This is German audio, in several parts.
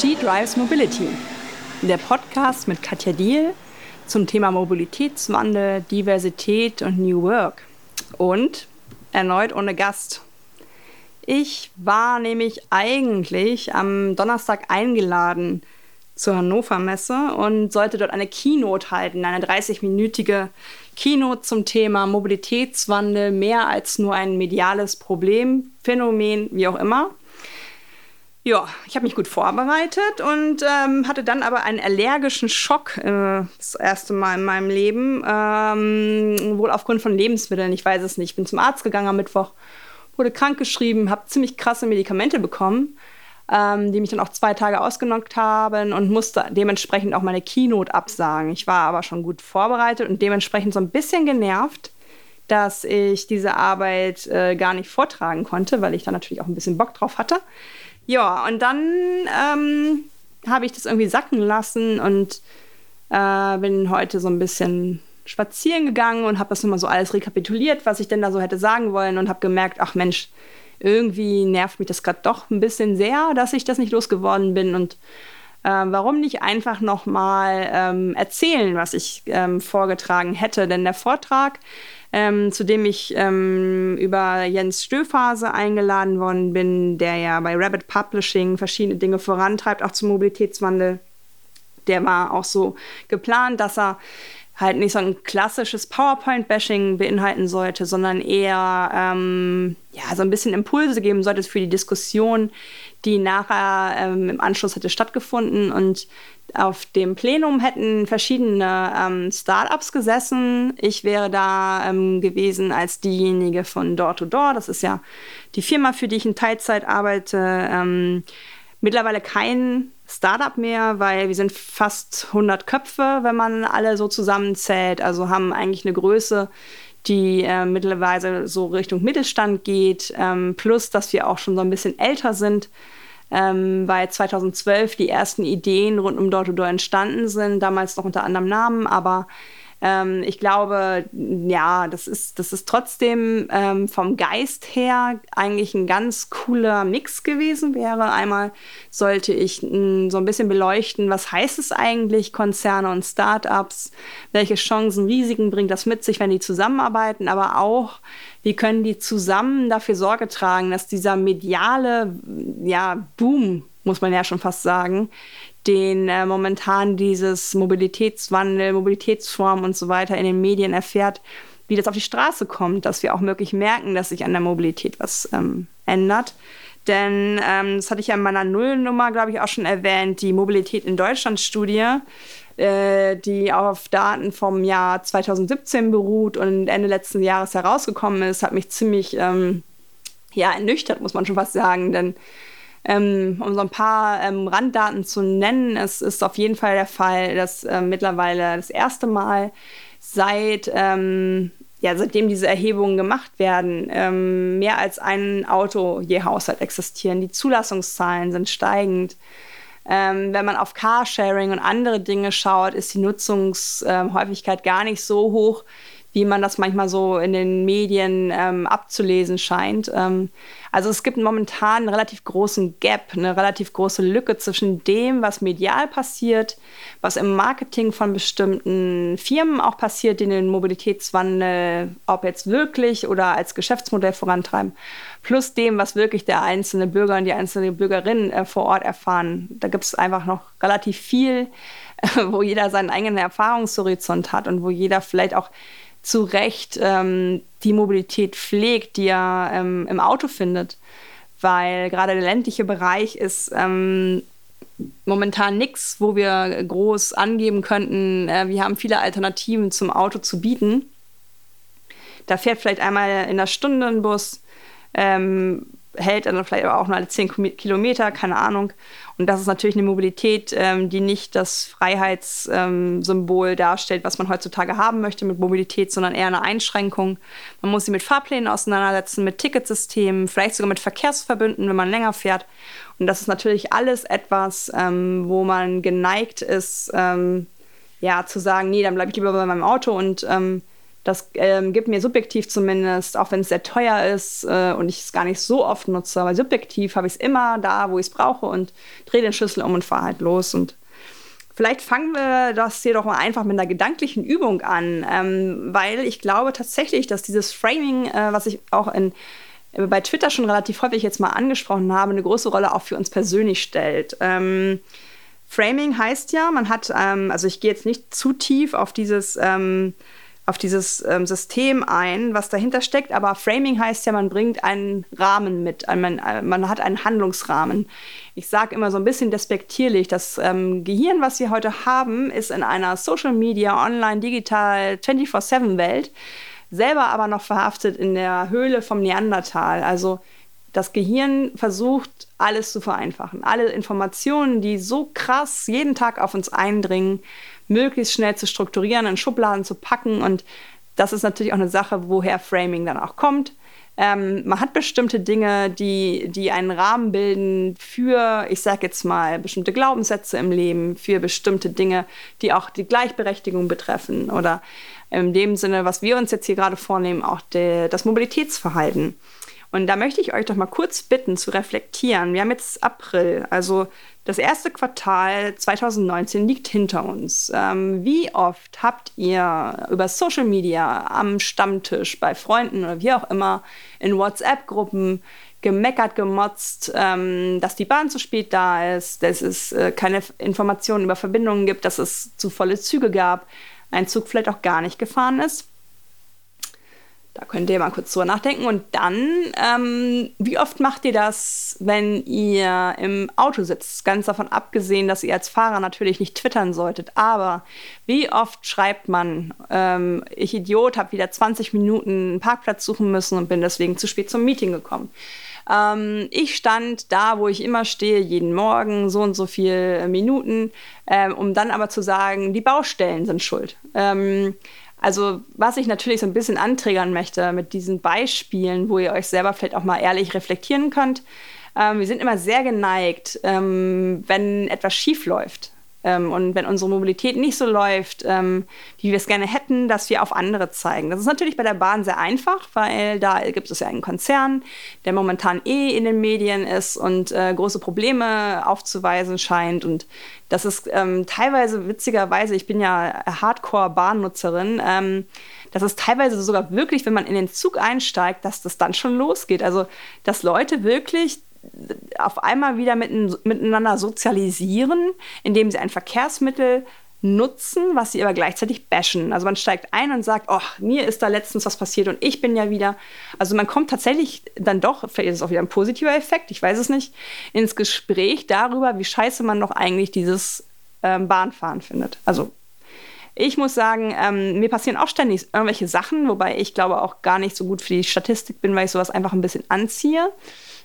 She Drives Mobility, der Podcast mit Katja Diel zum Thema Mobilitätswandel, Diversität und New Work. Und erneut ohne Gast. Ich war nämlich eigentlich am Donnerstag eingeladen zur Hannover Messe und sollte dort eine Keynote halten, eine 30-minütige Keynote zum Thema Mobilitätswandel, mehr als nur ein mediales Problem, Phänomen, wie auch immer. Ja, ich habe mich gut vorbereitet und ähm, hatte dann aber einen allergischen Schock äh, das erste Mal in meinem Leben. Ähm, wohl aufgrund von Lebensmitteln, ich weiß es nicht. Ich bin zum Arzt gegangen am Mittwoch, wurde krankgeschrieben, habe ziemlich krasse Medikamente bekommen, ähm, die mich dann auch zwei Tage ausgenockt haben und musste dementsprechend auch meine Keynote absagen. Ich war aber schon gut vorbereitet und dementsprechend so ein bisschen genervt, dass ich diese Arbeit äh, gar nicht vortragen konnte, weil ich da natürlich auch ein bisschen Bock drauf hatte. Ja, und dann ähm, habe ich das irgendwie sacken lassen und äh, bin heute so ein bisschen spazieren gegangen und habe das nochmal so alles rekapituliert, was ich denn da so hätte sagen wollen und habe gemerkt, ach Mensch, irgendwie nervt mich das gerade doch ein bisschen sehr, dass ich das nicht losgeworden bin und äh, warum nicht einfach nochmal ähm, erzählen, was ich ähm, vorgetragen hätte? Denn der Vortrag ähm, zu dem ich ähm, über Jens Stöfhase eingeladen worden bin, der ja bei Rabbit Publishing verschiedene Dinge vorantreibt, auch zum Mobilitätswandel. Der war auch so geplant, dass er halt nicht so ein klassisches PowerPoint-Bashing beinhalten sollte, sondern eher ähm, ja, so ein bisschen Impulse geben sollte für die Diskussion, die nachher ähm, im Anschluss hätte stattgefunden. Und auf dem Plenum hätten verschiedene ähm, Startups gesessen. Ich wäre da ähm, gewesen als diejenige von Door to Door. Das ist ja die Firma, für die ich in Teilzeit arbeite. Ähm, mittlerweile kein Startup mehr, weil wir sind fast 100 Köpfe, wenn man alle so zusammenzählt. Also haben eigentlich eine Größe, die äh, mittlerweile so Richtung Mittelstand geht. Ähm, plus, dass wir auch schon so ein bisschen älter sind ähm, weil 2012 die ersten Ideen rund um Door-to-Door entstanden sind, damals noch unter anderem Namen, aber ähm, ich glaube, ja, das ist, das ist trotzdem ähm, vom Geist her eigentlich ein ganz cooler Mix gewesen wäre. Einmal sollte ich hm, so ein bisschen beleuchten, was heißt es eigentlich, Konzerne und Startups, welche Chancen, Risiken bringt das mit sich, wenn die zusammenarbeiten, aber auch, wie können die zusammen dafür Sorge tragen, dass dieser mediale ja, Boom, muss man ja schon fast sagen, den äh, momentan dieses Mobilitätswandel, Mobilitätsform und so weiter in den Medien erfährt, wie das auf die Straße kommt, dass wir auch wirklich merken, dass sich an der Mobilität was ähm, ändert. Denn ähm, das hatte ich ja in meiner Nullnummer, glaube ich, auch schon erwähnt, die Mobilität in Deutschland-Studie, äh, die auf Daten vom Jahr 2017 beruht und Ende letzten Jahres herausgekommen ist, hat mich ziemlich ähm, ja, ernüchtert, muss man schon fast sagen. Denn ähm, um so ein paar ähm, Randdaten zu nennen, es ist auf jeden Fall der Fall, dass äh, mittlerweile das erste Mal seit, ähm, ja, seitdem diese Erhebungen gemacht werden, ähm, mehr als ein Auto je Haushalt existieren. Die Zulassungszahlen sind steigend. Ähm, wenn man auf Carsharing und andere Dinge schaut, ist die Nutzungshäufigkeit gar nicht so hoch, wie man das manchmal so in den Medien ähm, abzulesen scheint. Ähm, also es gibt momentan einen relativ großen Gap, eine relativ große Lücke zwischen dem, was medial passiert, was im Marketing von bestimmten Firmen auch passiert, die den Mobilitätswandel, ob jetzt wirklich oder als Geschäftsmodell vorantreiben, plus dem, was wirklich der einzelne Bürger und die einzelne Bürgerin äh, vor Ort erfahren. Da gibt es einfach noch relativ viel, wo jeder seinen eigenen Erfahrungshorizont hat und wo jeder vielleicht auch zu Recht ähm, die Mobilität pflegt, die er ähm, im Auto findet. Weil gerade der ländliche Bereich ist ähm, momentan nichts, wo wir groß angeben könnten, äh, wir haben viele Alternativen zum Auto zu bieten. Da fährt vielleicht einmal in der Stunde ein Bus. Ähm, hält dann vielleicht auch nur alle 10 Kilometer, keine Ahnung. Und das ist natürlich eine Mobilität, ähm, die nicht das Freiheitssymbol ähm, darstellt, was man heutzutage haben möchte mit Mobilität, sondern eher eine Einschränkung. Man muss sie mit Fahrplänen auseinandersetzen, mit Ticketsystemen, vielleicht sogar mit Verkehrsverbünden, wenn man länger fährt. Und das ist natürlich alles etwas, ähm, wo man geneigt ist, ähm, ja, zu sagen, nee, dann bleibe ich lieber bei meinem Auto und ähm, Das ähm, gibt mir subjektiv zumindest, auch wenn es sehr teuer ist äh, und ich es gar nicht so oft nutze, aber subjektiv habe ich es immer da, wo ich es brauche und drehe den Schlüssel um und fahre halt los. Und vielleicht fangen wir das hier doch mal einfach mit einer gedanklichen Übung an, ähm, weil ich glaube tatsächlich, dass dieses Framing, äh, was ich auch in äh, bei Twitter schon relativ häufig jetzt mal angesprochen habe, eine große Rolle auch für uns persönlich stellt. Ähm, Framing heißt ja, man hat, ähm, also ich gehe jetzt nicht zu tief auf dieses ähm, auf dieses ähm, System ein, was dahinter steckt. Aber Framing heißt ja, man bringt einen Rahmen mit, man, äh, man hat einen Handlungsrahmen. Ich sage immer so ein bisschen despektierlich, das ähm, Gehirn, was wir heute haben, ist in einer Social Media, Online, Digital, 24-7-Welt, selber aber noch verhaftet in der Höhle vom Neandertal. Also das Gehirn versucht, alles zu vereinfachen. Alle Informationen, die so krass jeden Tag auf uns eindringen, möglichst schnell zu strukturieren, in Schubladen zu packen. Und das ist natürlich auch eine Sache, woher Framing dann auch kommt. Ähm, man hat bestimmte Dinge, die, die einen Rahmen bilden für, ich sage jetzt mal, bestimmte Glaubenssätze im Leben, für bestimmte Dinge, die auch die Gleichberechtigung betreffen oder in dem Sinne, was wir uns jetzt hier gerade vornehmen, auch de, das Mobilitätsverhalten. Und da möchte ich euch doch mal kurz bitten zu reflektieren. Wir haben jetzt April, also das erste Quartal 2019 liegt hinter uns. Ähm, wie oft habt ihr über Social Media am Stammtisch, bei Freunden oder wie auch immer, in WhatsApp-Gruppen gemeckert, gemotzt, ähm, dass die Bahn zu spät da ist, dass es äh, keine Informationen über Verbindungen gibt, dass es zu volle Züge gab, ein Zug vielleicht auch gar nicht gefahren ist? Da könnt ihr mal kurz drüber nachdenken. Und dann, ähm, wie oft macht ihr das, wenn ihr im Auto sitzt? Ganz davon abgesehen, dass ihr als Fahrer natürlich nicht twittern solltet. Aber wie oft schreibt man, ähm, ich Idiot, habe wieder 20 Minuten einen Parkplatz suchen müssen und bin deswegen zu spät zum Meeting gekommen? Ähm, ich stand da, wo ich immer stehe, jeden Morgen, so und so viele Minuten, ähm, um dann aber zu sagen, die Baustellen sind schuld. Also was ich natürlich so ein bisschen anträgern möchte mit diesen Beispielen, wo ihr euch selber vielleicht auch mal ehrlich reflektieren könnt. Ähm, wir sind immer sehr geneigt, ähm, wenn etwas schief läuft. Ähm, und wenn unsere Mobilität nicht so läuft, ähm, wie wir es gerne hätten, dass wir auf andere zeigen. Das ist natürlich bei der Bahn sehr einfach, weil da gibt es ja einen Konzern, der momentan eh in den Medien ist und äh, große Probleme aufzuweisen scheint. Und das ist ähm, teilweise witzigerweise, ich bin ja Hardcore-Bahnnutzerin, ähm, das ist teilweise sogar wirklich, wenn man in den Zug einsteigt, dass das dann schon losgeht. Also, dass Leute wirklich auf einmal wieder mit, miteinander sozialisieren, indem sie ein Verkehrsmittel nutzen, was sie aber gleichzeitig bashen. Also man steigt ein und sagt, oh, mir ist da letztens was passiert und ich bin ja wieder. Also man kommt tatsächlich dann doch, vielleicht ist es auch wieder ein positiver Effekt, ich weiß es nicht, ins Gespräch darüber, wie scheiße man doch eigentlich dieses ähm, Bahnfahren findet. Also ich muss sagen, ähm, mir passieren auch ständig irgendwelche Sachen, wobei ich glaube auch gar nicht so gut für die Statistik bin, weil ich sowas einfach ein bisschen anziehe.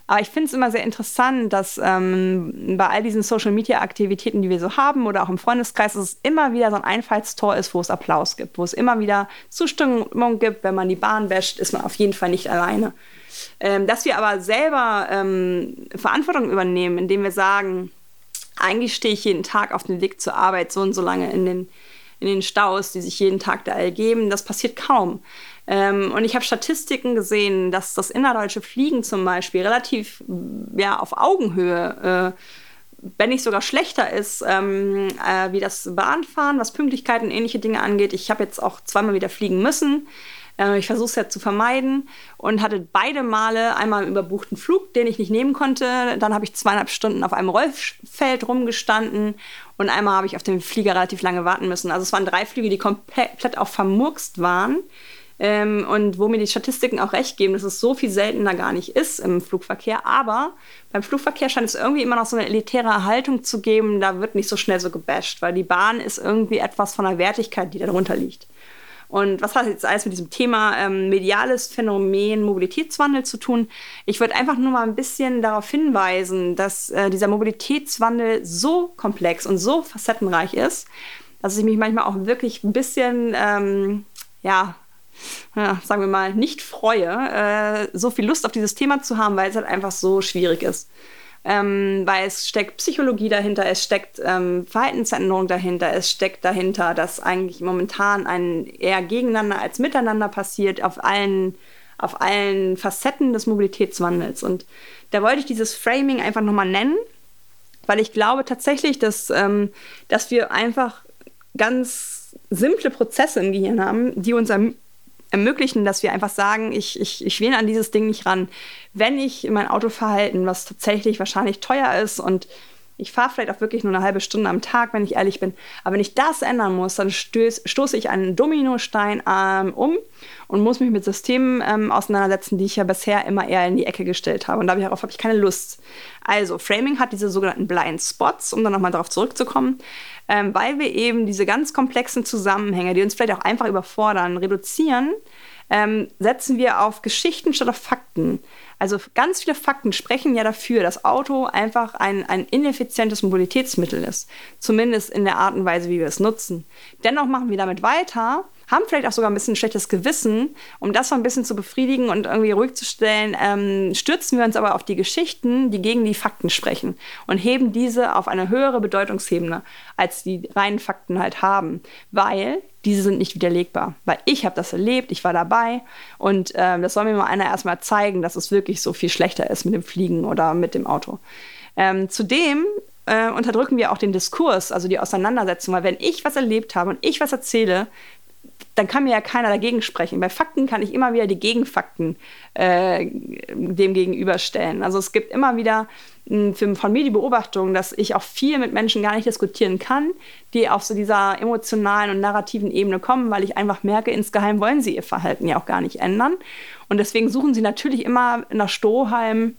Aber ich finde es immer sehr interessant, dass ähm, bei all diesen Social-Media-Aktivitäten, die wir so haben oder auch im Freundeskreis, dass es immer wieder so ein Einfallstor ist, wo es Applaus gibt, wo es immer wieder Zustimmung gibt. Wenn man die Bahn wäscht, ist man auf jeden Fall nicht alleine. Ähm, dass wir aber selber ähm, Verantwortung übernehmen, indem wir sagen, eigentlich stehe ich jeden Tag auf dem Weg zur Arbeit so und so lange in den, in den Staus, die sich jeden Tag da ergeben, das passiert kaum. Ähm, und ich habe Statistiken gesehen, dass das innerdeutsche Fliegen zum Beispiel relativ ja, auf Augenhöhe, äh, wenn nicht sogar schlechter ist, ähm, äh, wie das Bahnfahren, was Pünktlichkeit und ähnliche Dinge angeht. Ich habe jetzt auch zweimal wieder fliegen müssen. Äh, ich versuche es ja zu vermeiden und hatte beide Male einmal einen überbuchten Flug, den ich nicht nehmen konnte. Dann habe ich zweieinhalb Stunden auf einem Rollfeld rumgestanden und einmal habe ich auf dem Flieger relativ lange warten müssen. Also es waren drei Flüge, die komplett auch vermurkst waren. Ähm, und wo mir die Statistiken auch recht geben, dass es so viel seltener gar nicht ist im Flugverkehr. Aber beim Flugverkehr scheint es irgendwie immer noch so eine elitäre Haltung zu geben, da wird nicht so schnell so gebasht, weil die Bahn ist irgendwie etwas von der Wertigkeit, die darunter liegt. Und was hat jetzt alles mit diesem Thema ähm, mediales Phänomen Mobilitätswandel zu tun? Ich würde einfach nur mal ein bisschen darauf hinweisen, dass äh, dieser Mobilitätswandel so komplex und so facettenreich ist, dass ich mich manchmal auch wirklich ein bisschen ähm, ja, ja, sagen wir mal, nicht freue, äh, so viel Lust auf dieses Thema zu haben, weil es halt einfach so schwierig ist. ähm, weil es steckt Psychologie dahinter, es steckt ähm, Verhaltensänderung dahinter, es steckt dahinter, dass eigentlich momentan ein eher gegeneinander als miteinander passiert auf allen, auf allen Facetten des Mobilitätswandels. Und da wollte ich dieses Framing einfach nochmal nennen, weil ich glaube tatsächlich, dass, ähm, dass wir einfach ganz simple Prozesse im Gehirn haben, die uns ermöglichen, dass wir einfach sagen, ich, ich, ich will an dieses Ding nicht ran. Wenn ich mein Autoverhalten, was tatsächlich wahrscheinlich teuer ist und ich fahre vielleicht auch wirklich nur eine halbe Stunde am Tag, wenn ich ehrlich bin. Aber wenn ich das ändern muss, dann stöß, stoße ich einen Dominostein ähm, um und muss mich mit Systemen ähm, auseinandersetzen, die ich ja bisher immer eher in die Ecke gestellt habe. Und darauf habe ich keine Lust. Also, Framing hat diese sogenannten Blind Spots, um dann nochmal darauf zurückzukommen, ähm, weil wir eben diese ganz komplexen Zusammenhänge, die uns vielleicht auch einfach überfordern, reduzieren, ähm, setzen wir auf Geschichten statt auf Fakten. Also ganz viele Fakten sprechen ja dafür, dass Auto einfach ein, ein ineffizientes Mobilitätsmittel ist. Zumindest in der Art und Weise, wie wir es nutzen. Dennoch machen wir damit weiter, haben vielleicht auch sogar ein bisschen ein schlechtes Gewissen, um das so ein bisschen zu befriedigen und irgendwie ruhig zu stellen, ähm, stürzen wir uns aber auf die Geschichten, die gegen die Fakten sprechen und heben diese auf eine höhere Bedeutungsebene, als die reinen Fakten halt haben, weil diese sind nicht widerlegbar. Weil ich habe das erlebt, ich war dabei und ähm, das soll mir mal einer erstmal zeigen, dass es wirklich so viel schlechter ist mit dem Fliegen oder mit dem Auto. Ähm, zudem äh, unterdrücken wir auch den Diskurs, also die Auseinandersetzung, weil wenn ich was erlebt habe und ich was erzähle, dann kann mir ja keiner dagegen sprechen. Bei Fakten kann ich immer wieder die Gegenfakten äh, dem gegenüberstellen. Also es gibt immer wieder von mir die Beobachtung, dass ich auch viel mit Menschen gar nicht diskutieren kann, die auf so dieser emotionalen und narrativen Ebene kommen, weil ich einfach merke, insgeheim wollen sie ihr Verhalten ja auch gar nicht ändern. Und deswegen suchen sie natürlich immer nach Strohhalmen,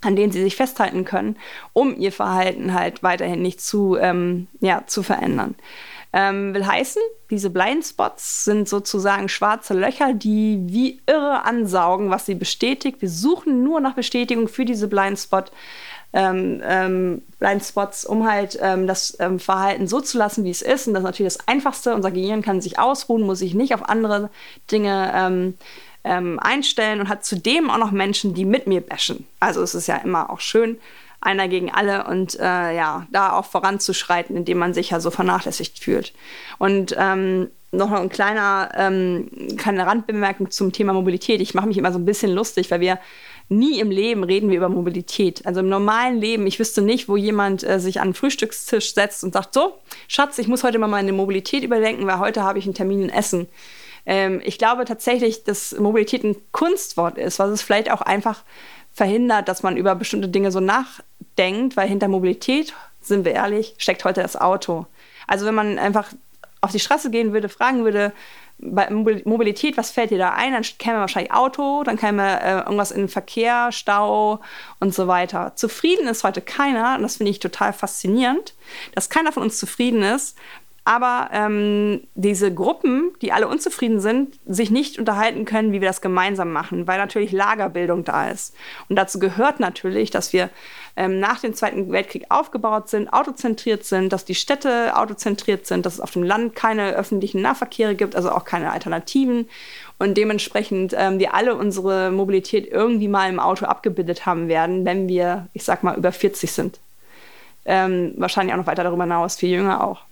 an denen sie sich festhalten können, um ihr Verhalten halt weiterhin nicht zu, ähm, ja, zu verändern. Ähm, will heißen, diese Blindspots sind sozusagen schwarze Löcher, die wie irre ansaugen, was sie bestätigt. Wir suchen nur nach Bestätigung für diese Blindspot ähm, ähm, Blindspots, um halt ähm, das ähm, Verhalten so zu lassen, wie es ist. Und das ist natürlich das Einfachste. Unser Gehirn kann sich ausruhen, muss sich nicht auf andere Dinge ähm, ähm, einstellen und hat zudem auch noch Menschen, die mit mir bashen. Also es ist ja immer auch schön, einer gegen alle und äh, ja, da auch voranzuschreiten, indem man sich ja so vernachlässigt fühlt. Und ähm, noch ein kleiner, ähm, kleine Randbemerkung zum Thema Mobilität. Ich mache mich immer so ein bisschen lustig, weil wir nie im Leben reden wir über Mobilität. Also im normalen Leben, ich wüsste nicht, wo jemand äh, sich an den Frühstückstisch setzt und sagt, so, Schatz, ich muss heute mal meine Mobilität überdenken, weil heute habe ich einen Termin in Essen. Ähm, ich glaube tatsächlich, dass Mobilität ein Kunstwort ist, was es vielleicht auch einfach verhindert, dass man über bestimmte Dinge so nachdenkt, weil hinter Mobilität, sind wir ehrlich, steckt heute das Auto. Also wenn man einfach auf die Straße gehen würde, fragen würde, bei Mobilität, was fällt dir da ein? Dann käme wahrscheinlich Auto, dann käme äh, irgendwas in den Verkehr, Stau und so weiter. Zufrieden ist heute keiner, und das finde ich total faszinierend, dass keiner von uns zufrieden ist, aber ähm, diese Gruppen, die alle unzufrieden sind, sich nicht unterhalten können, wie wir das gemeinsam machen, weil natürlich Lagerbildung da ist. Und dazu gehört natürlich, dass wir ähm, nach dem Zweiten Weltkrieg aufgebaut sind, autozentriert sind, dass die Städte autozentriert sind, dass es auf dem Land keine öffentlichen Nahverkehre gibt, also auch keine Alternativen. Und dementsprechend ähm, wir alle unsere Mobilität irgendwie mal im Auto abgebildet haben werden, wenn wir, ich sag mal, über 40 sind. Ähm, wahrscheinlich auch noch weiter darüber hinaus, viel jünger auch.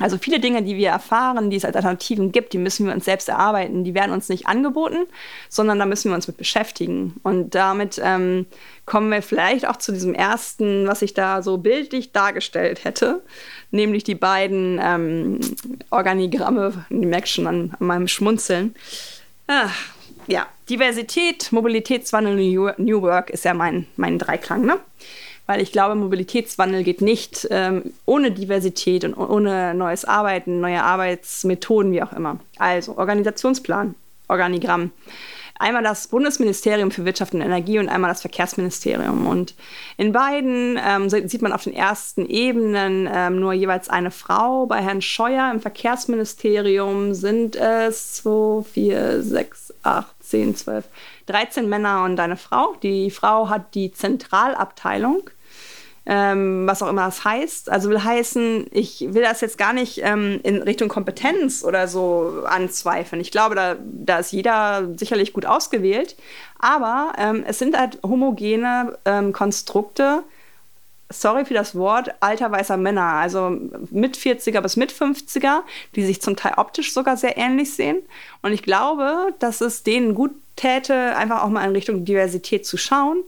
Also viele Dinge, die wir erfahren, die es als Alternativen gibt, die müssen wir uns selbst erarbeiten. Die werden uns nicht angeboten, sondern da müssen wir uns mit beschäftigen. Und damit ähm, kommen wir vielleicht auch zu diesem ersten, was ich da so bildlich dargestellt hätte, nämlich die beiden ähm, Organigramme. Die merkt schon an, an meinem Schmunzeln. Ah, ja, Diversität, Mobilitätswandel, New Work ist ja mein, mein Dreiklang. Ne? Weil ich glaube, Mobilitätswandel geht nicht ähm, ohne Diversität und ohne neues Arbeiten, neue Arbeitsmethoden, wie auch immer. Also Organisationsplan, Organigramm. Einmal das Bundesministerium für Wirtschaft und Energie und einmal das Verkehrsministerium. Und in beiden ähm, sieht man auf den ersten Ebenen ähm, nur jeweils eine Frau. Bei Herrn Scheuer im Verkehrsministerium sind es 2, 4, 6, 8, 10, 12, 13 Männer und eine Frau. Die Frau hat die Zentralabteilung ähm, was auch immer das heißt. Also will heißen, ich will das jetzt gar nicht ähm, in Richtung Kompetenz oder so anzweifeln. Ich glaube, da, da ist jeder sicherlich gut ausgewählt. Aber ähm, es sind halt homogene ähm, Konstrukte, sorry für das Wort, alter weißer Männer, also mit 40er bis mit 50er, die sich zum Teil optisch sogar sehr ähnlich sehen. Und ich glaube, dass es denen gut täte, einfach auch mal in Richtung Diversität zu schauen.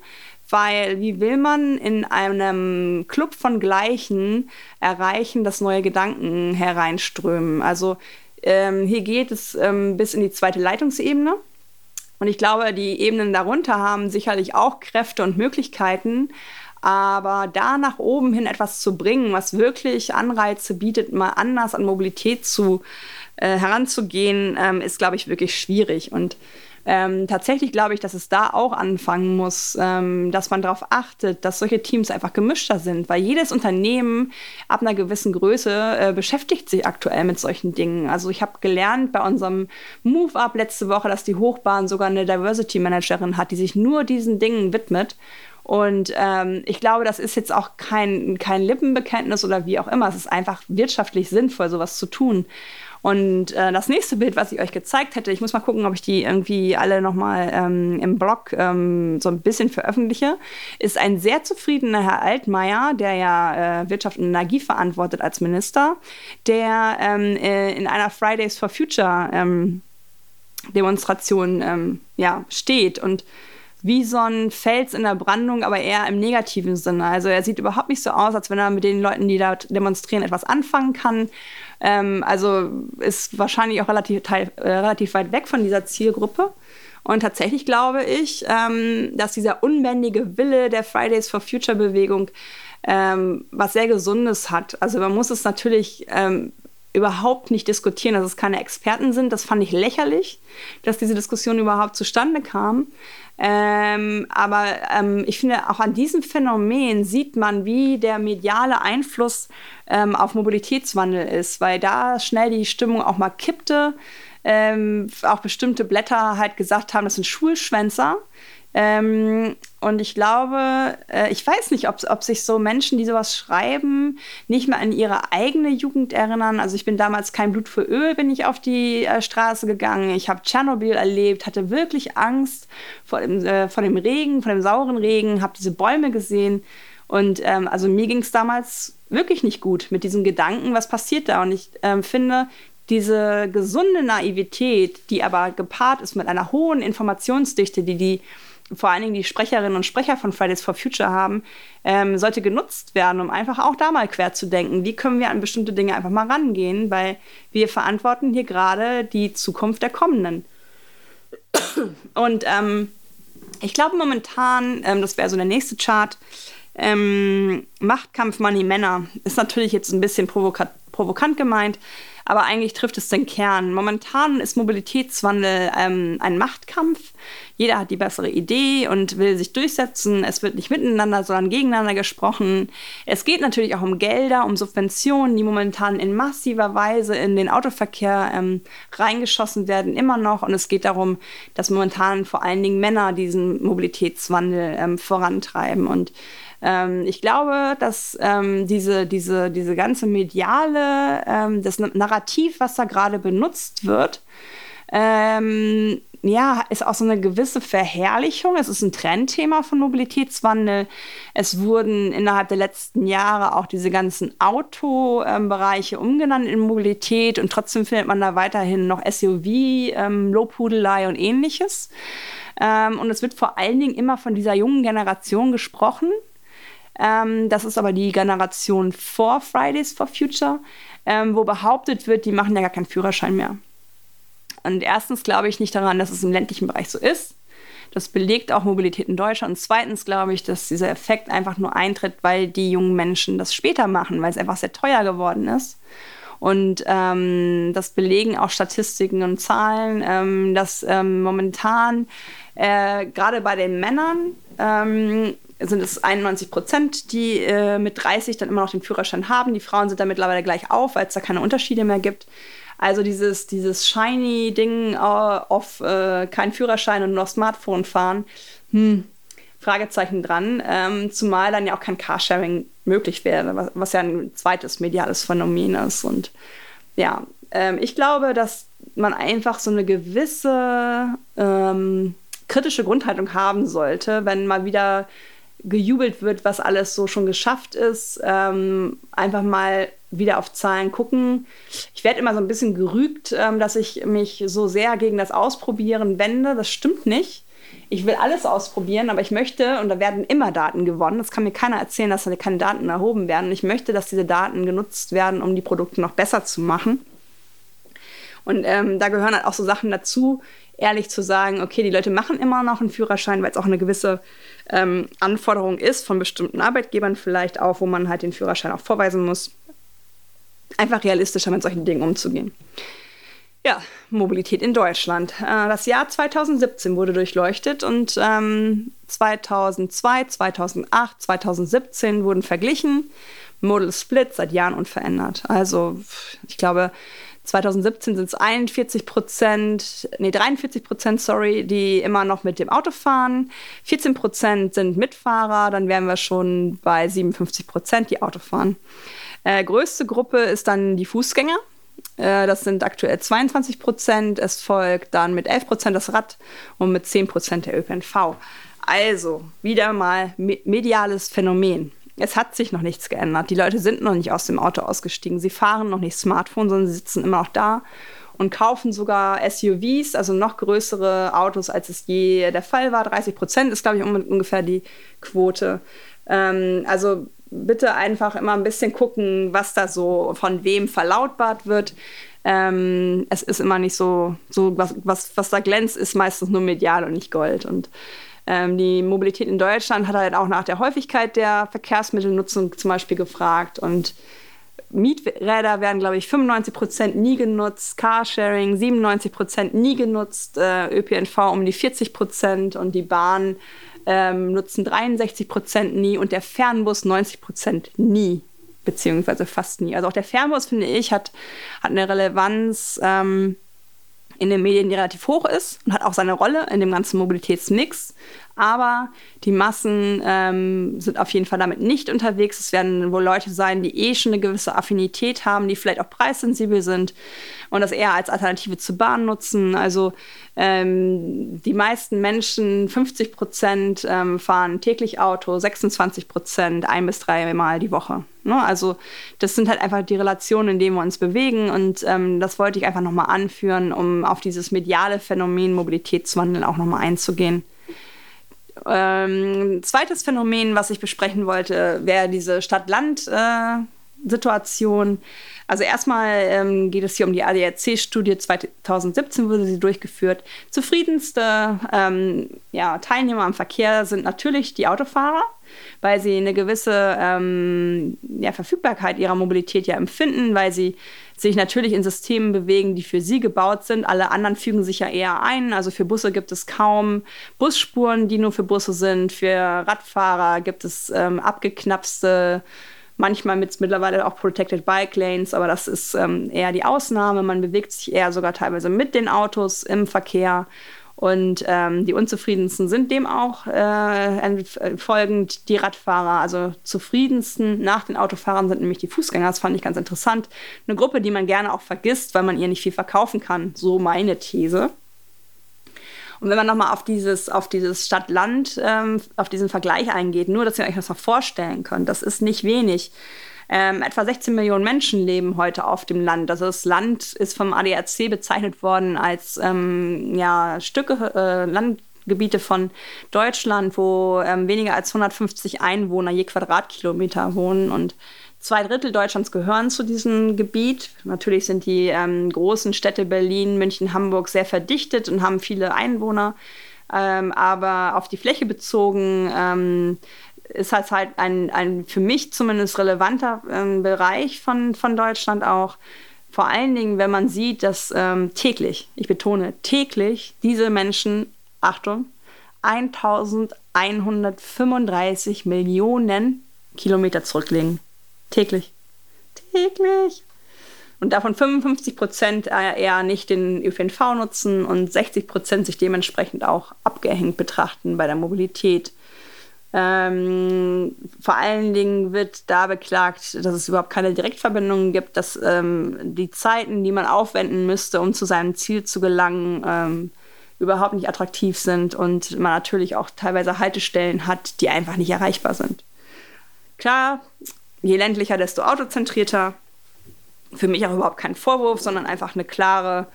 Weil wie will man in einem Club von Gleichen erreichen, dass neue Gedanken hereinströmen? Also ähm, hier geht es ähm, bis in die zweite Leitungsebene. Und ich glaube, die Ebenen darunter haben sicherlich auch Kräfte und Möglichkeiten, aber da nach oben hin etwas zu bringen, was wirklich Anreize bietet, mal anders an Mobilität zu, äh, heranzugehen, ähm, ist, glaube ich, wirklich schwierig. Und ähm, tatsächlich glaube ich, dass es da auch anfangen muss, ähm, dass man darauf achtet, dass solche Teams einfach gemischter sind, weil jedes Unternehmen ab einer gewissen Größe äh, beschäftigt sich aktuell mit solchen Dingen. Also ich habe gelernt bei unserem Move-Up letzte Woche, dass die Hochbahn sogar eine Diversity Managerin hat, die sich nur diesen Dingen widmet. Und ähm, ich glaube, das ist jetzt auch kein, kein Lippenbekenntnis oder wie auch immer. Es ist einfach wirtschaftlich sinnvoll, sowas zu tun. Und äh, das nächste Bild, was ich euch gezeigt hätte, ich muss mal gucken, ob ich die irgendwie alle nochmal ähm, im Blog ähm, so ein bisschen veröffentliche, ist ein sehr zufriedener Herr Altmaier, der ja äh, Wirtschaft und Energie verantwortet als Minister, der ähm, äh, in einer Fridays for Future ähm, Demonstration ähm, ja, steht und wie so ein Fels in der Brandung, aber eher im negativen Sinne. Also er sieht überhaupt nicht so aus, als wenn er mit den Leuten, die da demonstrieren, etwas anfangen kann. Ähm, also ist wahrscheinlich auch relativ, teil, äh, relativ weit weg von dieser Zielgruppe. Und tatsächlich glaube ich, ähm, dass dieser unbändige Wille der Fridays for Future Bewegung ähm, was sehr Gesundes hat. Also man muss es natürlich ähm, überhaupt nicht diskutieren, dass es keine Experten sind. Das fand ich lächerlich, dass diese Diskussion überhaupt zustande kam. Ähm, aber ähm, ich finde, auch an diesem Phänomen sieht man, wie der mediale Einfluss ähm, auf Mobilitätswandel ist, weil da schnell die Stimmung auch mal kippte. Ähm, auch bestimmte Blätter halt gesagt haben, das sind Schulschwänzer. Ähm, und ich glaube, äh, ich weiß nicht, ob, ob sich so Menschen, die sowas schreiben, nicht mehr an ihre eigene Jugend erinnern. Also ich bin damals kein Blut für Öl, bin ich auf die äh, Straße gegangen. Ich habe Tschernobyl erlebt, hatte wirklich Angst vor dem, äh, vor dem Regen, vor dem sauren Regen, habe diese Bäume gesehen. Und ähm, also mir ging es damals wirklich nicht gut mit diesem Gedanken, was passiert da. Und ich ähm, finde, diese gesunde Naivität, die aber gepaart ist mit einer hohen Informationsdichte, die die vor allen Dingen die Sprecherinnen und Sprecher von Fridays for Future haben, ähm, sollte genutzt werden, um einfach auch da mal quer zu denken. Wie können wir an bestimmte Dinge einfach mal rangehen, weil wir verantworten hier gerade die Zukunft der Kommenden. Und ähm, ich glaube momentan, ähm, das wäre so der nächste Chart, ähm, Machtkampf Money Männer ist natürlich jetzt ein bisschen provokant gemeint, aber eigentlich trifft es den Kern. Momentan ist Mobilitätswandel ähm, ein Machtkampf. Jeder hat die bessere Idee und will sich durchsetzen. Es wird nicht miteinander, sondern gegeneinander gesprochen. Es geht natürlich auch um Gelder, um Subventionen, die momentan in massiver Weise in den Autoverkehr ähm, reingeschossen werden, immer noch. Und es geht darum, dass momentan vor allen Dingen Männer diesen Mobilitätswandel ähm, vorantreiben. Und ähm, ich glaube, dass ähm, diese, diese, diese ganze mediale, ähm, das Narrativ, was da gerade benutzt wird, ähm, ja, ist auch so eine gewisse Verherrlichung. Es ist ein Trendthema von Mobilitätswandel. Es wurden innerhalb der letzten Jahre auch diese ganzen Autobereiche ähm, umgenannt in Mobilität und trotzdem findet man da weiterhin noch SUV, ähm, Lobhudelei und ähnliches. Ähm, und es wird vor allen Dingen immer von dieser jungen Generation gesprochen, ähm, das ist aber die Generation vor Fridays for Future, ähm, wo behauptet wird, die machen ja gar keinen Führerschein mehr. Und erstens glaube ich nicht daran, dass es im ländlichen Bereich so ist. Das belegt auch Mobilität in Deutschland. Und zweitens glaube ich, dass dieser Effekt einfach nur eintritt, weil die jungen Menschen das später machen, weil es einfach sehr teuer geworden ist. Und ähm, das belegen auch Statistiken und Zahlen, ähm, dass ähm, momentan äh, gerade bei den Männern ähm, sind es 91 Prozent, die äh, mit 30 dann immer noch den Führerschein haben. Die Frauen sind da mittlerweile gleich auf, weil es da keine Unterschiede mehr gibt. Also dieses, dieses shiny Ding äh, auf äh, kein Führerschein und nur Smartphone fahren, hm, Fragezeichen dran, ähm, zumal dann ja auch kein Carsharing möglich wäre, was, ja ein zweites mediales Phänomen ist. Und ja, ähm, ich glaube, dass man einfach so eine gewisse ähm, kritische Grundhaltung haben sollte, wenn mal wieder gejubelt wird, was alles so schon geschafft ist. Ähm, einfach mal wieder auf Zahlen gucken. Ich werde immer so ein bisschen gerügt, ähm, dass ich mich so sehr gegen das Ausprobieren wende. Das stimmt nicht. Ich will alles ausprobieren, aber ich möchte, und da werden immer Daten gewonnen, das kann mir keiner erzählen, dass da keine Daten erhoben werden. ich möchte, dass diese Daten genutzt werden, um die Produkte noch besser zu machen. Und ähm, da gehören halt auch so Sachen dazu, ehrlich zu sagen, okay, die Leute machen immer noch einen Führerschein, weil es auch eine gewisse ähm, Anforderung ist von bestimmten Arbeitgebern vielleicht auch, wo man halt den Führerschein auch vorweisen muss. Einfach realistischer mit solchen Dingen umzugehen. Ja, Mobilität in Deutschland. Äh, das Jahr 2017 wurde durchleuchtet und ähm, 2002, 2008, 2017 wurden verglichen. Modal Split seit Jahren unverändert. Also ich glaube, 2017 sind es 41 Prozent, nee, 43 Prozent, sorry, die immer noch mit dem Auto fahren. 14 Prozent sind Mitfahrer, dann wären wir schon bei 57 Prozent, die Auto fahren. Äh, größte Gruppe ist dann die Fußgänger. Äh, das sind aktuell 22 Prozent. Es folgt dann mit 11 Prozent das Rad und mit 10 Prozent der ÖPNV. Also wieder mal mediales Phänomen. Es hat sich noch nichts geändert. Die Leute sind noch nicht aus dem Auto ausgestiegen. Sie fahren noch nicht Smartphone, sondern sie sitzen immer noch da und kaufen sogar SUVs, also noch größere Autos, als es je der Fall war. 30 Prozent ist, glaube ich, ungefähr die Quote. Ähm, also bitte einfach immer ein bisschen gucken, was da so von wem verlautbart wird. Ähm, es ist immer nicht so, so was, was, was da glänzt, ist meistens nur medial und nicht Gold. Und ähm, die Mobilität in Deutschland hat halt auch nach der Häufigkeit der Verkehrsmittelnutzung zum Beispiel gefragt und Mieträder werden, glaube ich, 95 Prozent nie genutzt, Carsharing 97 Prozent nie genutzt, äh, ÖPNV um die 40 Prozent und die Bahn ähm, nutzen 63 Prozent nie und der Fernbus 90 Prozent nie, beziehungsweise fast nie. Also auch der Fernbus, finde ich, hat, hat eine Relevanz. Ähm, in den Medien, die relativ hoch ist und hat auch seine Rolle in dem ganzen Mobilitätsmix. Aber die Massen ähm, sind auf jeden Fall damit nicht unterwegs. Es werden wohl Leute sein, die eh schon eine gewisse Affinität haben, die vielleicht auch preissensibel sind und das eher als Alternative zur Bahn nutzen. Also ähm, die meisten Menschen, 50 Prozent, ähm, fahren täglich Auto, 26 Prozent ein bis dreimal die Woche. Ne? Also das sind halt einfach die Relationen, in denen wir uns bewegen und ähm, das wollte ich einfach nochmal anführen, um auf dieses mediale Phänomen Mobilitätswandel auch nochmal einzugehen. Ähm, zweites Phänomen, was ich besprechen wollte, wäre diese Stadt-Land-Situation. Äh, also erstmal ähm, geht es hier um die ADAC-Studie 2017 wurde sie durchgeführt. Zufriedenste ähm, ja, Teilnehmer am Verkehr sind natürlich die Autofahrer, weil sie eine gewisse ähm, ja, Verfügbarkeit ihrer Mobilität ja empfinden, weil sie sich natürlich in Systemen bewegen, die für sie gebaut sind. Alle anderen fügen sich ja eher ein. Also für Busse gibt es kaum Busspuren, die nur für Busse sind. Für Radfahrer gibt es ähm, abgeknapste manchmal mit mittlerweile auch Protected Bike Lanes, aber das ist ähm, eher die Ausnahme. Man bewegt sich eher sogar teilweise mit den Autos im Verkehr. Und ähm, die Unzufriedensten sind dem auch äh, folgend die Radfahrer. Also zufriedensten nach den Autofahrern sind nämlich die Fußgänger. Das fand ich ganz interessant. Eine Gruppe, die man gerne auch vergisst, weil man ihr nicht viel verkaufen kann. So meine These. Und wenn man nochmal auf dieses, auf dieses Stadt-Land, ähm, auf diesen Vergleich eingeht, nur, dass ihr euch das mal vorstellen könnt, das ist nicht wenig. Ähm, etwa 16 Millionen Menschen leben heute auf dem Land. Also das Land ist vom ADAC bezeichnet worden als ähm, ja, Stücke, äh, Landgebiete von Deutschland, wo ähm, weniger als 150 Einwohner je Quadratkilometer wohnen. Und Zwei Drittel Deutschlands gehören zu diesem Gebiet. Natürlich sind die ähm, großen Städte Berlin, München, Hamburg sehr verdichtet und haben viele Einwohner. Ähm, aber auf die Fläche bezogen ähm, ist das halt ein, ein für mich zumindest relevanter ähm, Bereich von, von Deutschland auch. Vor allen Dingen, wenn man sieht, dass ähm, täglich, ich betone täglich, diese Menschen, Achtung, 1135 Millionen Kilometer zurücklegen. Täglich. Täglich. Und davon 55 Prozent eher nicht den ÖPNV nutzen und 60 Prozent sich dementsprechend auch abgehängt betrachten bei der Mobilität. Ähm, vor allen Dingen wird da beklagt, dass es überhaupt keine Direktverbindungen gibt, dass ähm, die Zeiten, die man aufwenden müsste, um zu seinem Ziel zu gelangen, ähm, überhaupt nicht attraktiv sind und man natürlich auch teilweise Haltestellen hat, die einfach nicht erreichbar sind. Klar, je ländlicher, desto autozentrierter. Für mich auch überhaupt kein Vorwurf, sondern einfach eine klare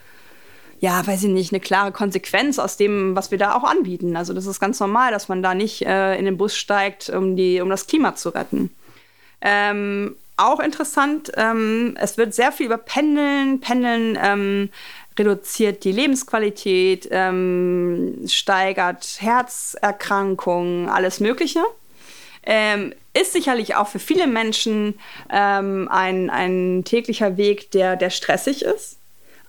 ja, weiß ich nicht, eine klare Konsequenz aus dem, was wir da auch anbieten. Also das ist ganz normal, dass man da nicht äh, in den Bus steigt, um, die, um das Klima zu retten. Ähm, auch interessant, ähm, es wird sehr viel über Pendeln, Pendeln ähm, reduziert die Lebensqualität, ähm, steigert Herzerkrankungen, alles Mögliche. Ähm, ist sicherlich auch für viele Menschen ähm, ein, ein täglicher Weg, der, der stressig ist.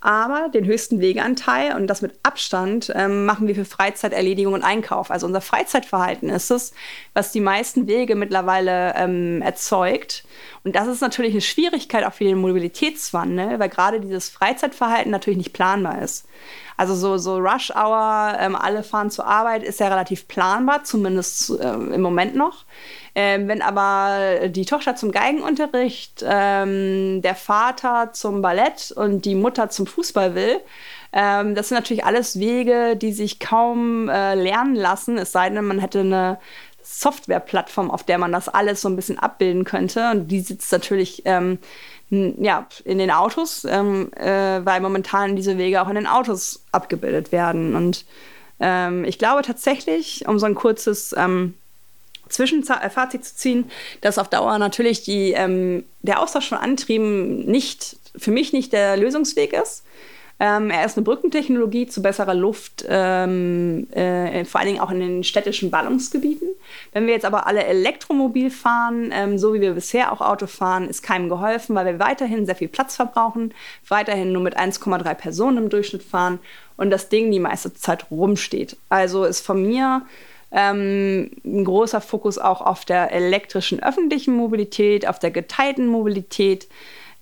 Aber den höchsten Wegeanteil und das mit Abstand ähm, machen wir für Freizeiterledigung und Einkauf. Also unser Freizeitverhalten ist es, was die meisten Wege mittlerweile ähm, erzeugt. Und das ist natürlich eine Schwierigkeit auch für den Mobilitätswandel, weil gerade dieses Freizeitverhalten natürlich nicht planbar ist. Also so, so Rush Hour, ähm, alle fahren zur Arbeit, ist ja relativ planbar, zumindest äh, im Moment noch. Ähm, wenn aber die Tochter zum Geigenunterricht, ähm, der Vater zum Ballett und die Mutter zum Fußball will, ähm, das sind natürlich alles Wege, die sich kaum äh, lernen lassen, es sei denn, man hätte eine Softwareplattform, auf der man das alles so ein bisschen abbilden könnte. Und die sitzt natürlich ähm, ja, in den Autos, ähm, äh, weil momentan diese Wege auch in den Autos abgebildet werden. Und ähm, ich glaube tatsächlich, um so ein kurzes ähm, Zwischenfazit zu ziehen, dass auf Dauer natürlich die, ähm, der Austausch von Antrieben nicht, für mich nicht der Lösungsweg ist. Ähm, er ist eine Brückentechnologie zu besserer Luft, ähm, äh, vor allen Dingen auch in den städtischen Ballungsgebieten. Wenn wir jetzt aber alle elektromobil fahren, ähm, so wie wir bisher auch Auto fahren, ist keinem geholfen, weil wir weiterhin sehr viel Platz verbrauchen, weiterhin nur mit 1,3 Personen im Durchschnitt fahren und das Ding die meiste Zeit rumsteht. Also ist von mir ähm, ein großer Fokus auch auf der elektrischen öffentlichen Mobilität, auf der geteilten Mobilität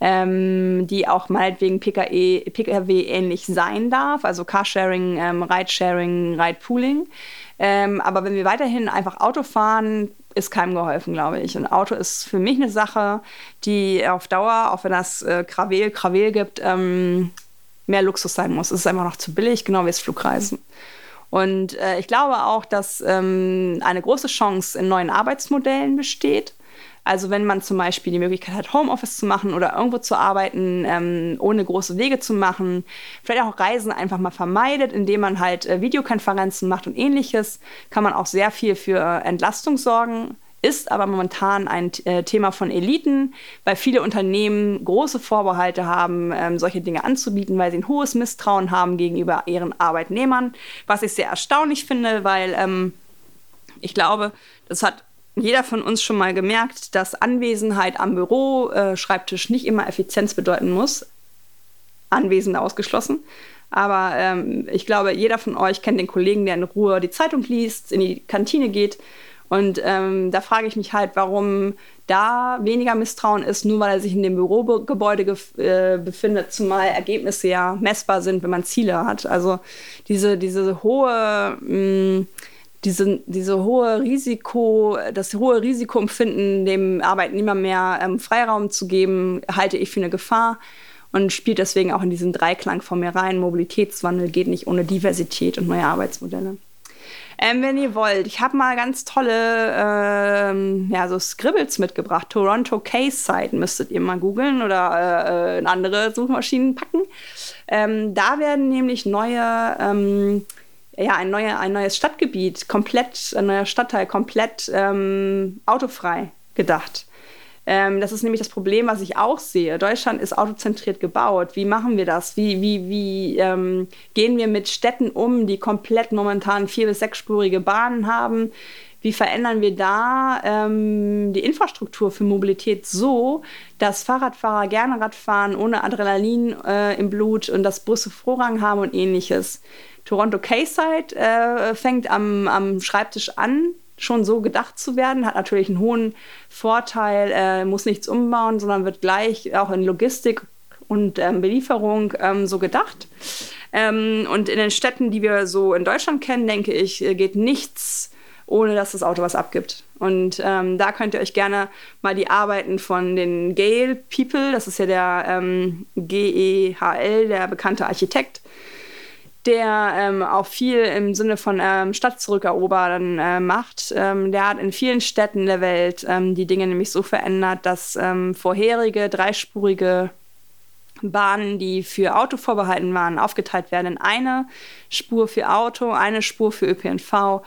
ähm, die auch meinetwegen PKW ähnlich sein darf, also Carsharing, ähm, Ridesharing, Ridepooling. Ähm, aber wenn wir weiterhin einfach Auto fahren, ist keinem geholfen, glaube ich. Und Auto ist für mich eine Sache, die auf Dauer, auch wenn das äh, Krawel, Krawel gibt, ähm, mehr Luxus sein muss. Es ist einfach noch zu billig, genau wie das Flugreisen. Und äh, ich glaube auch, dass ähm, eine große Chance in neuen Arbeitsmodellen besteht. Also wenn man zum Beispiel die Möglichkeit hat, Homeoffice zu machen oder irgendwo zu arbeiten, ähm, ohne große Wege zu machen, vielleicht auch Reisen einfach mal vermeidet, indem man halt äh, Videokonferenzen macht und ähnliches, kann man auch sehr viel für Entlastung sorgen. Ist aber momentan ein äh, Thema von Eliten, weil viele Unternehmen große Vorbehalte haben, ähm, solche Dinge anzubieten, weil sie ein hohes Misstrauen haben gegenüber ihren Arbeitnehmern, was ich sehr erstaunlich finde, weil ähm, ich glaube, das hat jeder von uns schon mal gemerkt, dass Anwesenheit am Büro, äh, Schreibtisch nicht immer Effizienz bedeuten muss. Anwesende ausgeschlossen. Aber ähm, ich glaube, jeder von euch kennt den Kollegen, der in Ruhe die Zeitung liest, in die Kantine geht. Und ähm, da frage ich mich halt, warum da weniger Misstrauen ist, nur weil er sich in dem Bürogebäude äh, befindet, zumal Ergebnisse ja messbar sind, wenn man Ziele hat. Also diese, diese hohe mh, mm, diese, diese hohe Risiko, das hohe Risikoempfinden, dem Arbeitnehmer mehr ähm, Freiraum zu geben, halte ich für eine Gefahr und spielt deswegen auch in diesen Dreiklang von mir rein. Mobilitätswandel geht nicht ohne Diversität und neue Arbeitsmodelle. Ähm, wenn ihr wollt, ich habe mal ganz tolle ähm, ja, so Scribbles mitgebracht. Toronto Case Site müsstet ihr mal googeln oder äh, in andere Suchmaschinen packen. Ähm, da werden nämlich neue ähm, ja, ein, neuer, ein neues Stadtgebiet, komplett, ein neuer Stadtteil, komplett ähm, autofrei gedacht. Ähm, das ist nämlich das Problem, was ich auch sehe. Deutschland ist autozentriert gebaut. Wie machen wir das? Wie, wie, wie ähm, gehen wir mit Städten um, die komplett momentan vier- bis sechsspurige Bahnen haben? Wie verändern wir da ähm, die Infrastruktur für Mobilität so, dass Fahrradfahrer gerne Rad fahren, ohne Adrenalin äh, im Blut und dass Busse Vorrang haben und ähnliches? Toronto K-Side äh, fängt am, am Schreibtisch an, schon so gedacht zu werden, hat natürlich einen hohen Vorteil, äh, muss nichts umbauen, sondern wird gleich auch in Logistik und ähm, Belieferung ähm, so gedacht. Ähm, und in den Städten, die wir so in Deutschland kennen, denke ich, äh, geht nichts ohne dass das Auto was abgibt. Und ähm, da könnt ihr euch gerne mal die Arbeiten von den Gale People, das ist ja der ähm, GEHL, der bekannte Architekt, der ähm, auch viel im Sinne von ähm, Stadt zurückerobern äh, macht. Ähm, der hat in vielen Städten der Welt ähm, die Dinge nämlich so verändert, dass ähm, vorherige dreispurige Bahnen, die für Auto vorbehalten waren, aufgeteilt werden in eine Spur für Auto, eine Spur für ÖPNV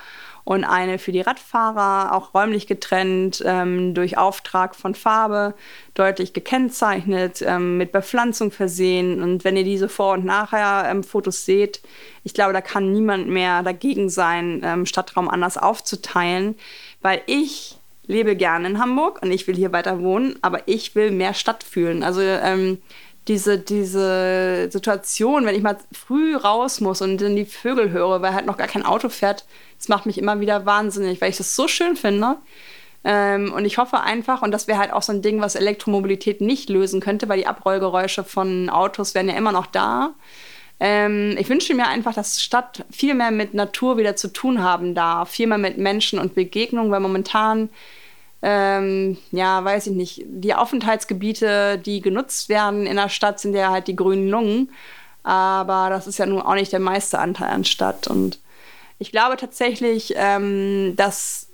und eine für die Radfahrer, auch räumlich getrennt, ähm, durch Auftrag von Farbe, deutlich gekennzeichnet, ähm, mit Bepflanzung versehen. Und wenn ihr diese Vor- und Nachher-Fotos ähm, seht, ich glaube, da kann niemand mehr dagegen sein, ähm, Stadtraum anders aufzuteilen, weil ich lebe gerne in Hamburg und ich will hier weiter wohnen, aber ich will mehr Stadt fühlen. Also ähm, diese, diese Situation, wenn ich mal früh raus muss und dann die Vögel höre, weil halt noch gar kein Auto fährt, das macht mich immer wieder wahnsinnig, weil ich das so schön finde. Ähm, und ich hoffe einfach, und das wäre halt auch so ein Ding, was Elektromobilität nicht lösen könnte, weil die Abrollgeräusche von Autos wären ja immer noch da. Ähm, ich wünsche mir einfach, dass Stadt viel mehr mit Natur wieder zu tun haben darf, viel mehr mit Menschen und Begegnungen, weil momentan ähm, ja, weiß ich nicht, die Aufenthaltsgebiete, die genutzt werden in der Stadt, sind ja halt die grünen Lungen. Aber das ist ja nun auch nicht der meiste Anteil an Stadt. Und ich glaube tatsächlich, ähm, dass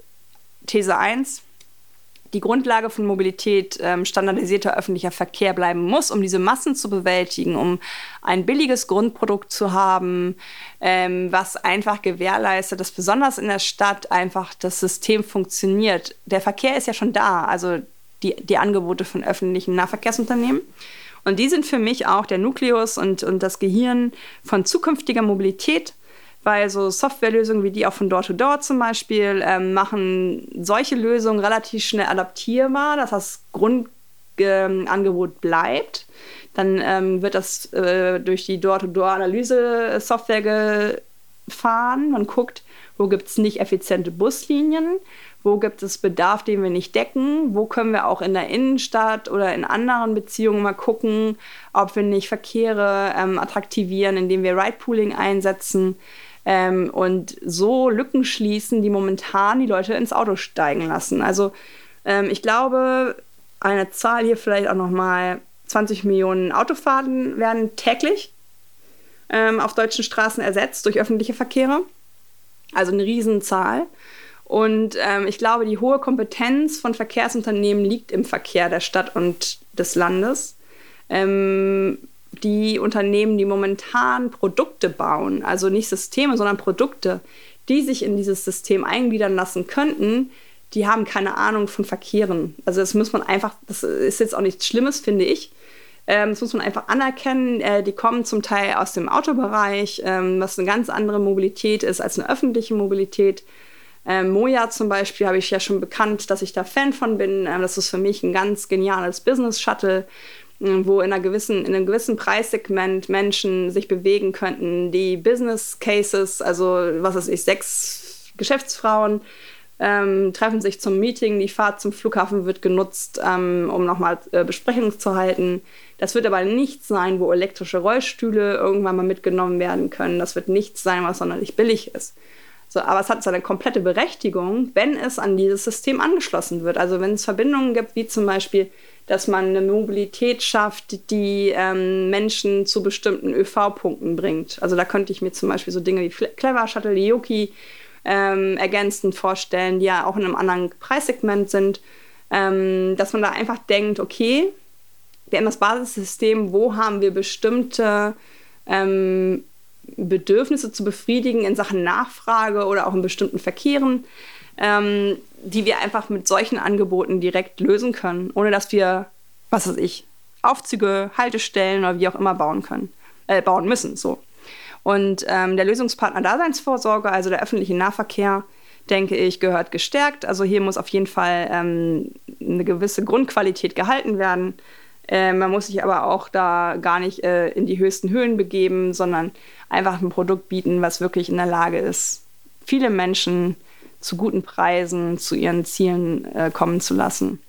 These 1, die Grundlage von Mobilität ähm, standardisierter öffentlicher Verkehr bleiben muss, um diese Massen zu bewältigen, um ein billiges Grundprodukt zu haben, ähm, was einfach gewährleistet, dass besonders in der Stadt einfach das System funktioniert. Der Verkehr ist ja schon da, also die, die Angebote von öffentlichen Nahverkehrsunternehmen. Und die sind für mich auch der Nukleus und, und das Gehirn von zukünftiger Mobilität weil so Softwarelösungen wie die auch von Door-to-Door zum Beispiel ähm, machen solche Lösungen relativ schnell adaptierbar, dass das Grundangebot ähm, bleibt. Dann ähm, wird das äh, durch die Door-to-Door-Analyse-Software gefahren. Man guckt, wo gibt es nicht effiziente Buslinien, wo gibt es Bedarf, den wir nicht decken, wo können wir auch in der Innenstadt oder in anderen Beziehungen mal gucken, ob wir nicht Verkehre ähm, attraktivieren, indem wir Ride-Pooling einsetzen ähm, und so Lücken schließen, die momentan die Leute ins Auto steigen lassen. Also ähm, ich glaube, eine Zahl hier vielleicht auch nochmal, 20 Millionen Autofahrten werden täglich ähm, auf deutschen Straßen ersetzt durch öffentliche Verkehre. Also eine Riesenzahl. Und ähm, ich glaube, die hohe Kompetenz von Verkehrsunternehmen liegt im Verkehr der Stadt und des Landes. Ähm, die Unternehmen, die momentan Produkte bauen, also nicht Systeme, sondern Produkte, die sich in dieses System eingliedern lassen könnten, die haben keine Ahnung von Verkehren. Also das muss man einfach, das ist jetzt auch nichts Schlimmes, finde ich. Ähm, das muss man einfach anerkennen. Äh, die kommen zum Teil aus dem Autobereich, ähm, was eine ganz andere Mobilität ist als eine öffentliche Mobilität. Ähm, Moja zum Beispiel habe ich ja schon bekannt, dass ich da Fan von bin. Das ist für mich ein ganz geniales Business Shuttle, wo in, einer gewissen, in einem gewissen Preissegment Menschen sich bewegen könnten, die Business Cases, also was weiß ich, sechs Geschäftsfrauen ähm, treffen sich zum Meeting, die Fahrt zum Flughafen wird genutzt, ähm, um nochmal äh, Besprechungen zu halten. Das wird aber nichts sein, wo elektrische Rollstühle irgendwann mal mitgenommen werden können. Das wird nichts sein, was sonderlich billig ist. So, aber es hat seine komplette Berechtigung, wenn es an dieses System angeschlossen wird. Also wenn es Verbindungen gibt, wie zum Beispiel dass man eine Mobilität schafft, die ähm, Menschen zu bestimmten ÖV-Punkten bringt. Also da könnte ich mir zum Beispiel so Dinge wie Clever Shuttle, Yoki ähm, ergänzend vorstellen, die ja auch in einem anderen Preissegment sind, ähm, dass man da einfach denkt, okay, wir haben das Basissystem, wo haben wir bestimmte ähm, Bedürfnisse zu befriedigen in Sachen Nachfrage oder auch in bestimmten Verkehren ähm, die wir einfach mit solchen Angeboten direkt lösen können, ohne dass wir, was weiß ich, Aufzüge, Haltestellen oder wie auch immer bauen können, äh, bauen müssen. So. Und ähm, der Lösungspartner Daseinsvorsorge, also der öffentliche Nahverkehr, denke ich, gehört gestärkt. Also hier muss auf jeden Fall ähm, eine gewisse Grundqualität gehalten werden. Äh, man muss sich aber auch da gar nicht äh, in die höchsten Höhen begeben, sondern einfach ein Produkt bieten, was wirklich in der Lage ist, viele Menschen zu guten Preisen zu ihren Zielen äh, kommen zu lassen.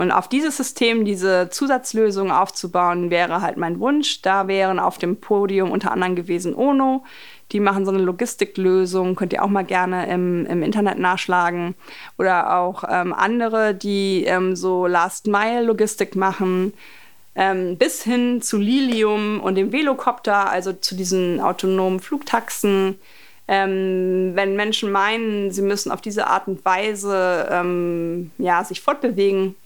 Und auf dieses System, diese Zusatzlösung aufzubauen, wäre halt mein Wunsch. Da wären auf dem Podium unter anderem gewesen Ono. Die machen so eine Logistiklösung, könnt ihr auch mal gerne im, im Internet nachschlagen. Oder auch ähm, andere, die ähm, so Last-Mile-Logistik machen. Ähm, bis hin zu Lilium und dem Velocopter, also zu diesen autonomen Flugtaxen. Ähm, wenn Menschen meinen, sie müssen auf diese Art und Weise ähm, ja, sich fortbewegen,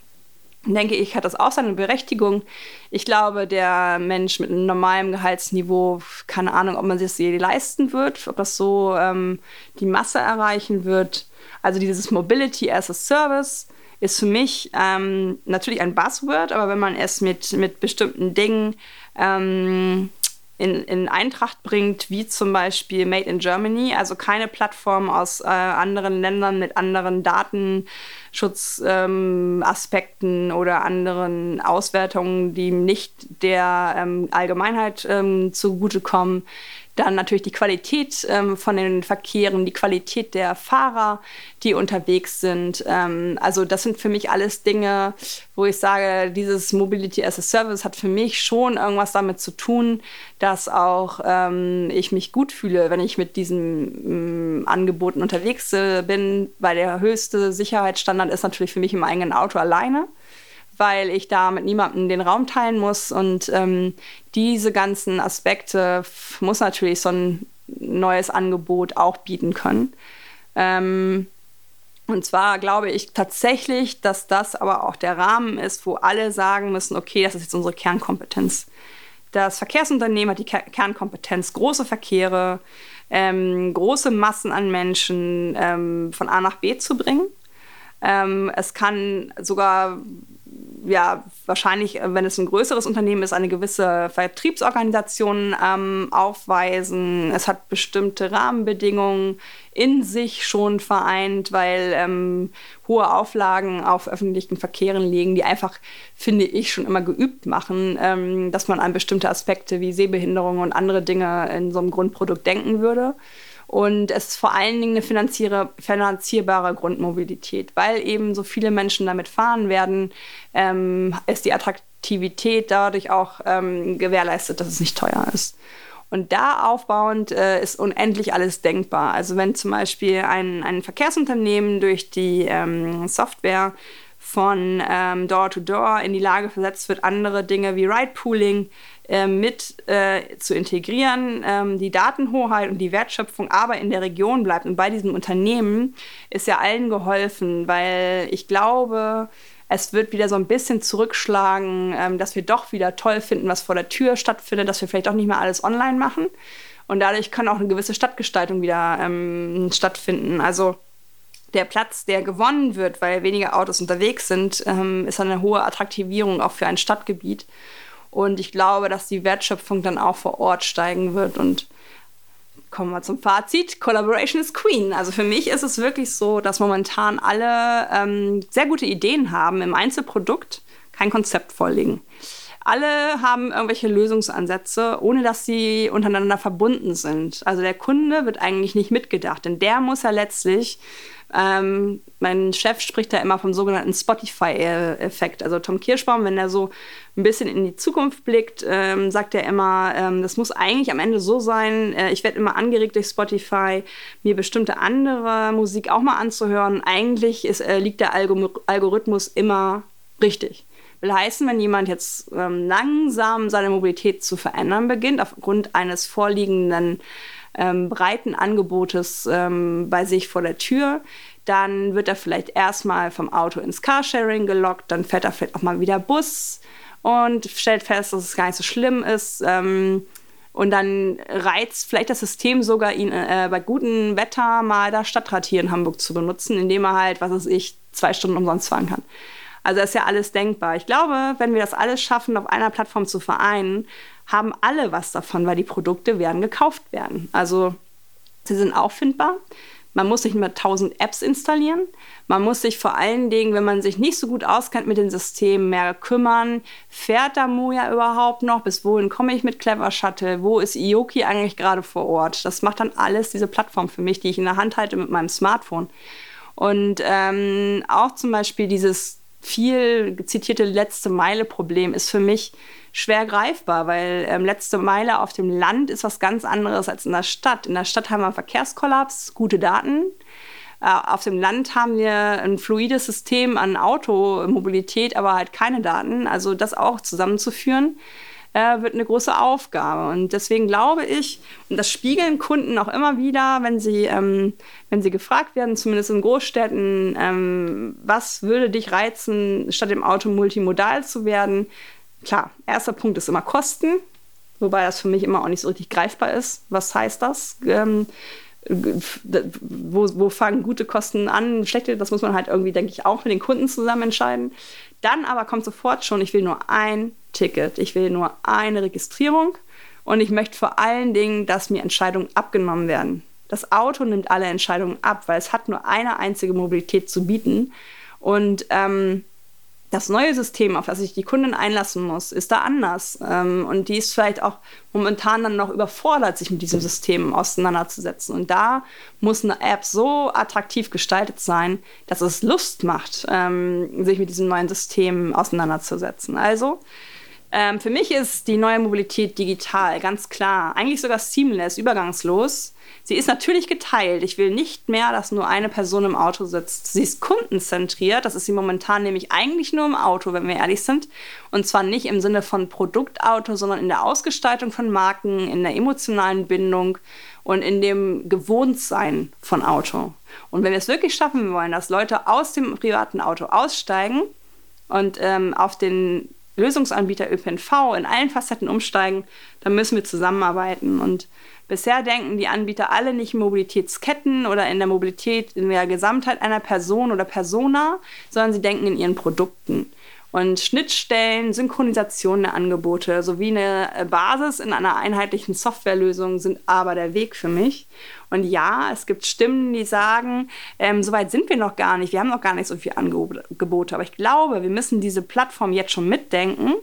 denke ich, hat das auch seine Berechtigung. Ich glaube, der Mensch mit einem normalen Gehaltsniveau, keine Ahnung, ob man sich das je leisten wird, ob das so ähm, die Masse erreichen wird. Also dieses Mobility as a Service ist für mich ähm, natürlich ein Buzzword, aber wenn man es mit, mit bestimmten Dingen ähm, in, in Eintracht bringt, wie zum Beispiel Made in Germany, also keine Plattform aus äh, anderen Ländern mit anderen Datenschutzaspekten ähm, oder anderen Auswertungen, die nicht der ähm, Allgemeinheit ähm, zugutekommen, dann natürlich die Qualität ähm, von den Verkehren, die Qualität der Fahrer, die unterwegs sind. Ähm, also das sind für mich alles Dinge, wo ich sage, dieses Mobility as a Service hat für mich schon irgendwas damit zu tun, dass auch ähm, ich mich gut fühle, wenn ich mit diesen ähm, Angeboten unterwegs äh, bin, weil der höchste Sicherheitsstandard ist natürlich für mich im eigenen Auto alleine weil ich da mit niemandem den Raum teilen muss. Und ähm, diese ganzen Aspekte muss natürlich so ein neues Angebot auch bieten können. Ähm, und zwar glaube ich tatsächlich, dass das aber auch der Rahmen ist, wo alle sagen müssen, okay, das ist jetzt unsere Kernkompetenz. Das Verkehrsunternehmen hat die Kernkompetenz, große Verkehre, ähm, große Massen an Menschen ähm, von A nach B zu bringen. Ähm, es kann sogar ja, wahrscheinlich, äh, wenn es ein größeres Unternehmen ist, eine gewisse Vertriebsorganisation ähm, aufweisen. Es hat bestimmte Rahmenbedingungen in sich schon vereint, weil ähm, hohe Auflagen auf öffentlichen Verkehren liegen, die einfach, finde ich, schon immer geübt machen, ähm, dass man an bestimmte Aspekte wie Sehbehinderung und andere Dinge in so einem Grundprodukt denken würde. Und es ist vor allen Dingen eine finanzierbare Grundmobilität, weil eben so viele Menschen damit fahren werden, ähm, ist die Attraktivität dadurch auch ähm, gewährleistet, dass es nicht teuer ist. Und da aufbauend äh, ist unendlich alles denkbar. Also wenn zum Beispiel ein, ein Verkehrsunternehmen durch die ähm, Software von ähm, Door-to-Door in die Lage versetzt wird, andere Dinge wie Ride-Pooling äh, mit äh, zu integrieren, ähm, die Datenhoheit und die Wertschöpfung aber in der Region bleibt. Und bei diesem Unternehmen ist ja allen geholfen, weil ich glaube, es wird wieder so ein bisschen zurückschlagen, ähm, dass wir doch wieder toll finden, was vor der Tür stattfindet, dass wir vielleicht auch nicht mehr alles online machen. Und dadurch kann auch eine gewisse Stadtgestaltung wieder ähm, stattfinden. Also der Platz, der gewonnen wird, weil weniger Autos unterwegs sind, ähm, ist eine hohe Attraktivierung auch für ein Stadtgebiet. Und ich glaube, dass die Wertschöpfung dann auch vor Ort steigen wird. Und kommen wir zum Fazit. Collaboration is Queen. Also für mich ist es wirklich so, dass momentan alle ähm, sehr gute Ideen haben im Einzelprodukt, kein Konzept vorliegen. Alle haben irgendwelche Lösungsansätze, ohne dass sie untereinander verbunden sind. Also der Kunde wird eigentlich nicht mitgedacht, denn der muss ja letztlich ähm, mein Chef spricht da immer vom sogenannten Spotify-Effekt. Also Tom Kirschbaum, wenn er so ein bisschen in die Zukunft blickt, ähm, sagt er immer, ähm, das muss eigentlich am Ende so sein, äh, ich werde immer angeregt durch Spotify, mir bestimmte andere Musik auch mal anzuhören. Eigentlich ist, äh, liegt der Algorithmus immer richtig. Will heißen, wenn jemand jetzt ähm, langsam seine Mobilität zu verändern beginnt, aufgrund eines vorliegenden ähm, breiten Angebotes ähm, bei sich vor der Tür. Dann wird er vielleicht erstmal vom Auto ins Carsharing gelockt, dann fährt er vielleicht auch mal wieder Bus und stellt fest, dass es gar nicht so schlimm ist. Ähm, und dann reizt vielleicht das System sogar, ihn äh, bei gutem Wetter mal das Stadtrat hier in Hamburg zu benutzen, indem er halt, was weiß ich, zwei Stunden umsonst fahren kann. Also ist ja alles denkbar. Ich glaube, wenn wir das alles schaffen, auf einer Plattform zu vereinen, haben alle was davon, weil die Produkte werden gekauft werden. Also sie sind auffindbar. Man muss nicht mehr 1000 Apps installieren. Man muss sich vor allen Dingen, wenn man sich nicht so gut auskennt mit den Systemen, mehr kümmern. Fährt da Moja überhaupt noch? Bis wohin komme ich mit Clever Shuttle? Wo ist Ioki eigentlich gerade vor Ort? Das macht dann alles diese Plattform für mich, die ich in der Hand halte mit meinem Smartphone. Und ähm, auch zum Beispiel dieses viel zitierte letzte Meile-Problem ist für mich schwer greifbar, weil ähm, letzte Meile auf dem Land ist was ganz anderes als in der Stadt. In der Stadt haben wir einen Verkehrskollaps, gute Daten. Äh, auf dem Land haben wir ein fluides System an Automobilität, aber halt keine Daten. Also das auch zusammenzuführen, äh, wird eine große Aufgabe. Und deswegen glaube ich, und das spiegeln Kunden auch immer wieder, wenn sie, ähm, wenn sie gefragt werden, zumindest in Großstädten, ähm, was würde dich reizen, statt im Auto multimodal zu werden? Klar, erster Punkt ist immer Kosten, wobei das für mich immer auch nicht so richtig greifbar ist. Was heißt das? Ähm, wo, wo fangen gute Kosten an, schlechte, das muss man halt irgendwie, denke ich, auch mit den Kunden zusammen entscheiden. Dann aber kommt sofort schon, ich will nur ein Ticket, ich will nur eine Registrierung und ich möchte vor allen Dingen, dass mir Entscheidungen abgenommen werden. Das Auto nimmt alle Entscheidungen ab, weil es hat nur eine einzige Mobilität zu bieten. Und ähm, das neue System, auf das sich die Kundin einlassen muss, ist da anders. Ähm, und die ist vielleicht auch momentan dann noch überfordert, sich mit diesem System auseinanderzusetzen. Und da muss eine App so attraktiv gestaltet sein, dass es Lust macht, ähm, sich mit diesem neuen System auseinanderzusetzen. Also, ähm, für mich ist die neue Mobilität digital, ganz klar. Eigentlich sogar seamless, übergangslos. Sie ist natürlich geteilt. Ich will nicht mehr, dass nur eine Person im Auto sitzt. Sie ist kundenzentriert. Das ist sie momentan nämlich eigentlich nur im Auto, wenn wir ehrlich sind. Und zwar nicht im Sinne von Produktauto, sondern in der Ausgestaltung von Marken, in der emotionalen Bindung und in dem Gewohntsein von Auto. Und wenn wir es wirklich schaffen wollen, dass Leute aus dem privaten Auto aussteigen und ähm, auf den Lösungsanbieter ÖPNV in allen Facetten umsteigen, dann müssen wir zusammenarbeiten. Und bisher denken die Anbieter alle nicht in Mobilitätsketten oder in der Mobilität in der Gesamtheit einer Person oder Persona, sondern sie denken in ihren Produkten. Und Schnittstellen, Synchronisation der Angebote sowie eine Basis in einer einheitlichen Softwarelösung sind aber der Weg für mich. Und ja, es gibt Stimmen, die sagen, ähm, so weit sind wir noch gar nicht, wir haben noch gar nicht so viele Angebote. Aber ich glaube, wir müssen diese Plattform jetzt schon mitdenken,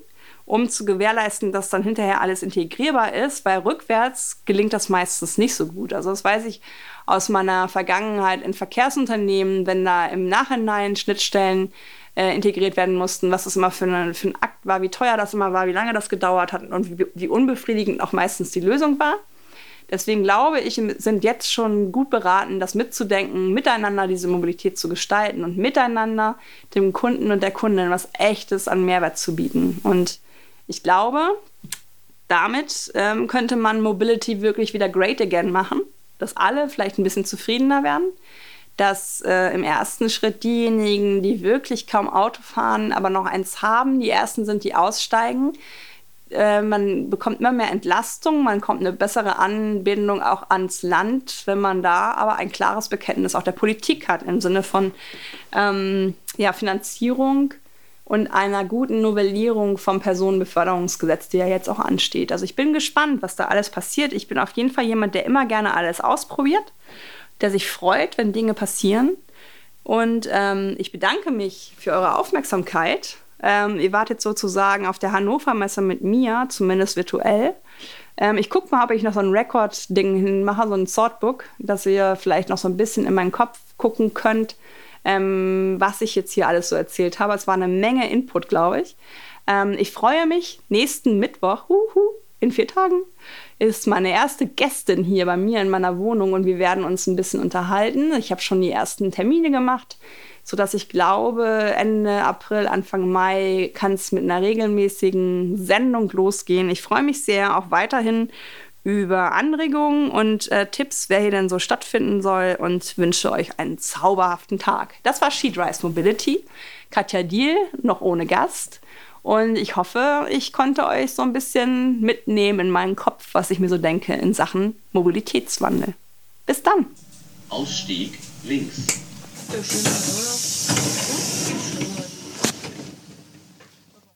um zu gewährleisten, dass dann hinterher alles integrierbar ist, weil rückwärts gelingt das meistens nicht so gut. Also das weiß ich aus meiner Vergangenheit in Verkehrsunternehmen, wenn da im Nachhinein Schnittstellen äh, integriert werden mussten, was das immer für, eine, für ein Akt war, wie teuer das immer war, wie lange das gedauert hat und wie, wie unbefriedigend auch meistens die Lösung war. Deswegen glaube ich, sind jetzt schon gut beraten, das mitzudenken, miteinander diese Mobilität zu gestalten und miteinander dem Kunden und der Kundin was Echtes an Mehrwert zu bieten. Und ich glaube, damit ähm, könnte man Mobility wirklich wieder great again machen, dass alle vielleicht ein bisschen zufriedener werden, dass äh, im ersten Schritt diejenigen, die wirklich kaum Auto fahren, aber noch eins haben, die ersten sind, die aussteigen. Äh, man bekommt immer mehr Entlastung, man kommt eine bessere Anbindung auch ans Land, wenn man da aber ein klares Bekenntnis auch der Politik hat im Sinne von ähm, ja, Finanzierung und einer guten Novellierung vom Personenbeförderungsgesetz, die ja jetzt auch ansteht. Also ich bin gespannt, was da alles passiert. Ich bin auf jeden Fall jemand, der immer gerne alles ausprobiert der sich freut, wenn Dinge passieren. Und ähm, ich bedanke mich für eure Aufmerksamkeit. Ähm, ihr wartet sozusagen auf der Hannover Messe mit mir, zumindest virtuell. Ähm, ich gucke mal, ob ich noch so ein Record-Ding hinmache, so ein Sortbook, dass ihr vielleicht noch so ein bisschen in meinen Kopf gucken könnt, ähm, was ich jetzt hier alles so erzählt habe. Es war eine Menge Input, glaube ich. Ähm, ich freue mich nächsten Mittwoch, huhu, in vier Tagen, ist meine erste Gästin hier bei mir in meiner Wohnung und wir werden uns ein bisschen unterhalten. Ich habe schon die ersten Termine gemacht, sodass ich glaube, Ende April, Anfang Mai kann es mit einer regelmäßigen Sendung losgehen. Ich freue mich sehr auch weiterhin über Anregungen und äh, Tipps, wer hier denn so stattfinden soll und wünsche euch einen zauberhaften Tag. Das war She Drives Mobility. Katja Diel, noch ohne Gast. Und ich hoffe, ich konnte euch so ein bisschen mitnehmen in meinen Kopf, was ich mir so denke in Sachen Mobilitätswandel. Bis dann. Ausstieg links. Ja, schön, oder?